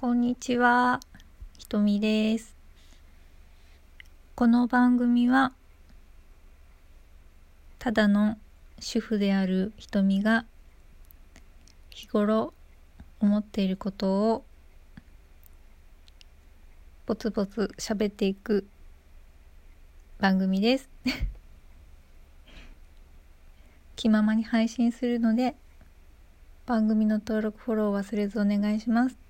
こんにちは、ひとみです。この番組は、ただの主婦であるひとみが、日頃思っていることを、ぼつぼつ喋っていく番組です。気ままに配信するので、番組の登録フォロー忘れずお願いします。